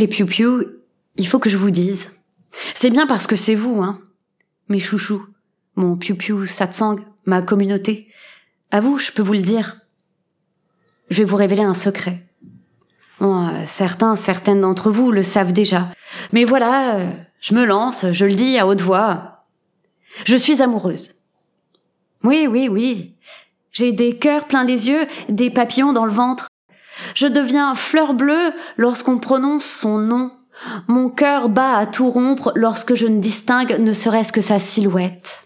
Les piou il faut que je vous dise. C'est bien parce que c'est vous, hein. Mes chouchous, mon piou-piou satsang, ma communauté. À vous, je peux vous le dire. Je vais vous révéler un secret. Certains, certaines d'entre vous le savent déjà. Mais voilà, je me lance, je le dis à haute voix. Je suis amoureuse. Oui, oui, oui. J'ai des cœurs plein les yeux, des papillons dans le ventre. Je deviens fleur bleue lorsqu'on prononce son nom. Mon cœur bat à tout rompre lorsque je ne distingue ne serait-ce que sa silhouette.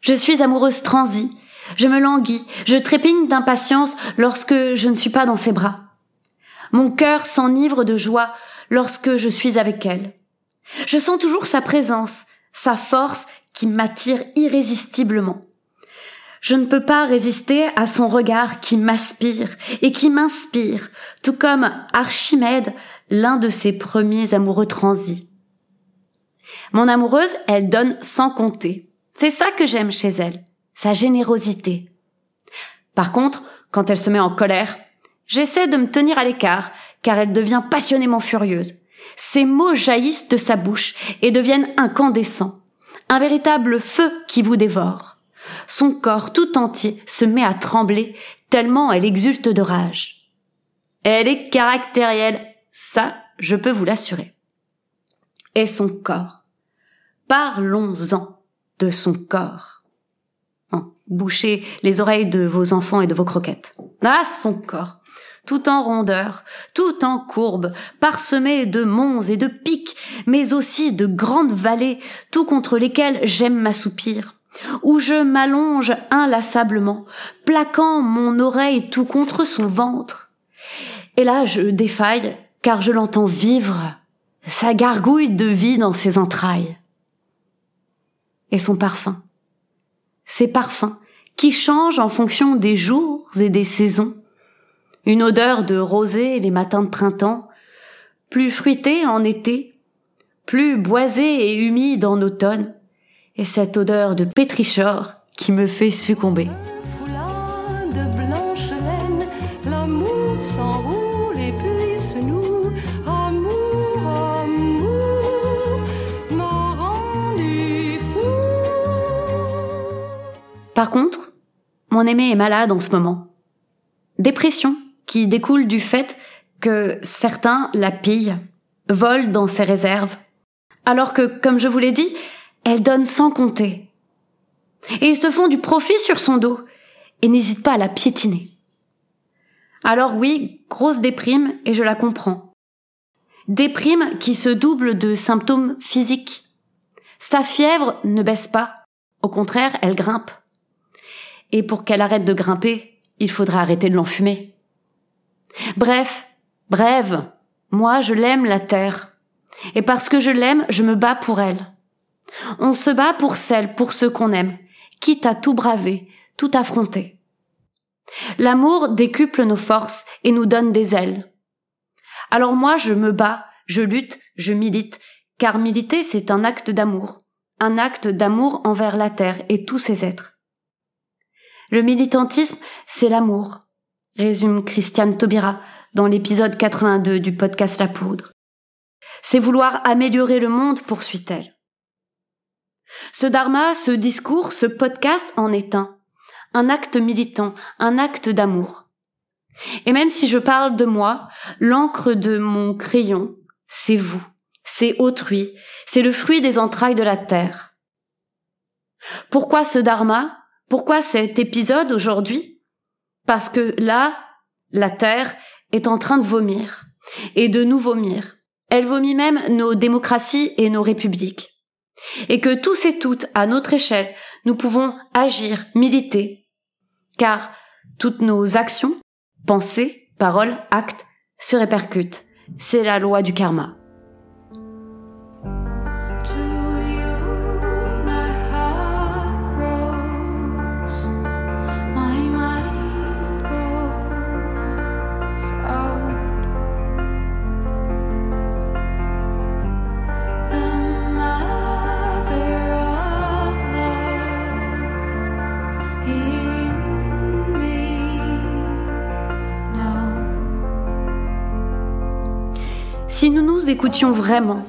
Je suis amoureuse transie. Je me languis, je trépigne d'impatience lorsque je ne suis pas dans ses bras. Mon cœur s'enivre de joie lorsque je suis avec elle. Je sens toujours sa présence, sa force qui m'attire irrésistiblement. Je ne peux pas résister à son regard qui m'aspire et qui m'inspire, tout comme Archimède, l'un de ses premiers amoureux transis. Mon amoureuse, elle donne sans compter. C'est ça que j'aime chez elle, sa générosité. Par contre, quand elle se met en colère, j'essaie de me tenir à l'écart, car elle devient passionnément furieuse. Ses mots jaillissent de sa bouche et deviennent incandescents. Un véritable feu qui vous dévore. Son corps tout entier se met à trembler tellement elle exulte de rage. Elle est caractérielle, ça, je peux vous l'assurer. Et son corps. Parlons-en de son corps. Oh, bouchez les oreilles de vos enfants et de vos croquettes. Ah, son corps tout en rondeur, tout en courbe, parsemé de monts et de pics, mais aussi de grandes vallées, tout contre lesquelles j'aime m'assoupir, où je m'allonge inlassablement, plaquant mon oreille tout contre son ventre. Et là, je défaille, car je l'entends vivre, sa gargouille de vie dans ses entrailles. Et son parfum. Ses parfums, qui changent en fonction des jours et des saisons. Une odeur de rosée les matins de printemps, plus fruitée en été, plus boisée et humide en automne, et cette odeur de pétrichor qui me fait succomber. Par contre, mon aimé est malade en ce moment. Dépression qui découle du fait que certains la pillent, volent dans ses réserves, alors que, comme je vous l'ai dit, elle donne sans compter. Et ils se font du profit sur son dos et n'hésitent pas à la piétiner. Alors oui, grosse déprime et je la comprends. Déprime qui se double de symptômes physiques. Sa fièvre ne baisse pas. Au contraire, elle grimpe. Et pour qu'elle arrête de grimper, il faudra arrêter de l'enfumer. Bref, brève, moi je l'aime la terre. Et parce que je l'aime, je me bats pour elle. On se bat pour celle, pour ceux qu'on aime, quitte à tout braver, tout affronter. L'amour décuple nos forces et nous donne des ailes. Alors moi, je me bats, je lutte, je milite, car militer, c'est un acte d'amour, un acte d'amour envers la terre et tous ses êtres. Le militantisme, c'est l'amour, résume Christiane Taubira dans l'épisode 82 du podcast La Poudre. C'est vouloir améliorer le monde, poursuit-elle. Ce dharma, ce discours, ce podcast en est un. Un acte militant, un acte d'amour. Et même si je parle de moi, l'encre de mon crayon, c'est vous. c'est autrui, c'est le fruit des entrailles de la terre. Pourquoi ce dharma? Pourquoi cet épisode aujourd'hui? Parce que là, la terre est en train de vomir, et de nous vomir. Elle vomit même nos démocraties et nos républiques. Et que tous et toutes, à notre échelle, nous pouvons agir, militer. Car toutes nos actions, pensées, paroles, actes, se répercutent. C'est la loi du karma. Si nous nous écoutions vraiment,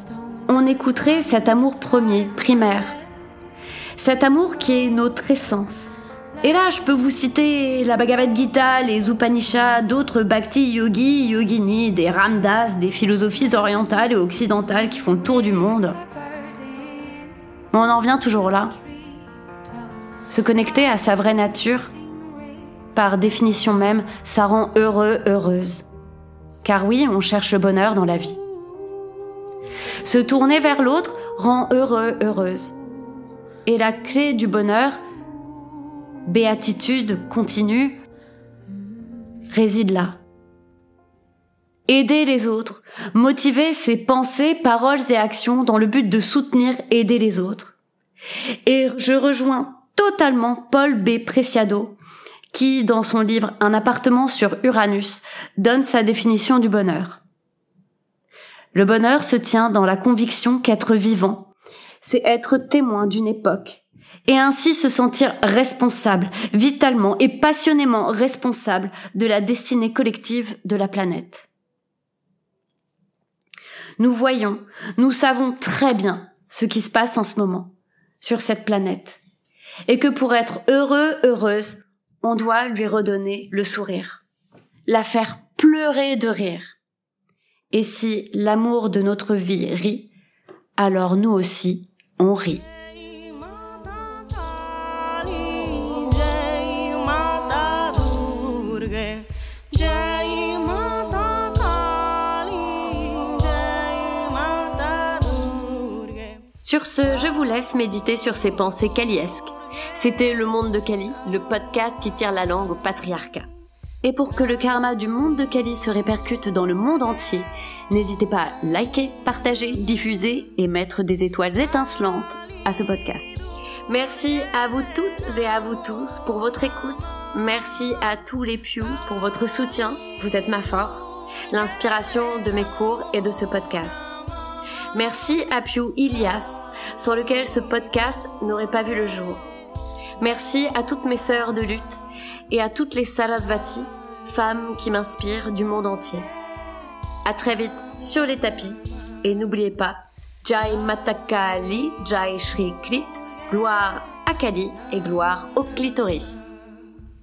on écouterait cet amour premier, primaire. Cet amour qui est notre essence. Et là, je peux vous citer la Bhagavad Gita, les Upanishads, d'autres bhakti yogis, yogini, des ramdas, des philosophies orientales et occidentales qui font le tour du monde. Mais on en vient toujours là. Se connecter à sa vraie nature, par définition même, ça rend heureux, heureuse. Car oui, on cherche le bonheur dans la vie. Se tourner vers l'autre rend heureux, heureuse. Et la clé du bonheur, béatitude continue, réside là. Aider les autres, motiver ses pensées, paroles et actions dans le but de soutenir, aider les autres. Et je rejoins totalement Paul B. Preciado qui, dans son livre Un appartement sur Uranus, donne sa définition du bonheur. Le bonheur se tient dans la conviction qu'être vivant, c'est être témoin d'une époque, et ainsi se sentir responsable, vitalement et passionnément responsable de la destinée collective de la planète. Nous voyons, nous savons très bien ce qui se passe en ce moment sur cette planète, et que pour être heureux, heureuse, on doit lui redonner le sourire, la faire pleurer de rire. Et si l'amour de notre vie rit, alors nous aussi, on rit. Sur ce, je vous laisse méditer sur ces pensées caliesques c'était Le Monde de Kali, le podcast qui tire la langue au patriarcat. Et pour que le karma du monde de Kali se répercute dans le monde entier, n'hésitez pas à liker, partager, diffuser et mettre des étoiles étincelantes à ce podcast. Merci à vous toutes et à vous tous pour votre écoute. Merci à tous les Pew pour votre soutien. Vous êtes ma force, l'inspiration de mes cours et de ce podcast. Merci à Pew Ilias, sans lequel ce podcast n'aurait pas vu le jour. Merci à toutes mes sœurs de lutte et à toutes les Sarasvati, femmes qui m'inspirent du monde entier. À très vite sur les tapis et n'oubliez pas Jai Matakali, Jai Shri Klit, gloire à Kali et gloire au clitoris.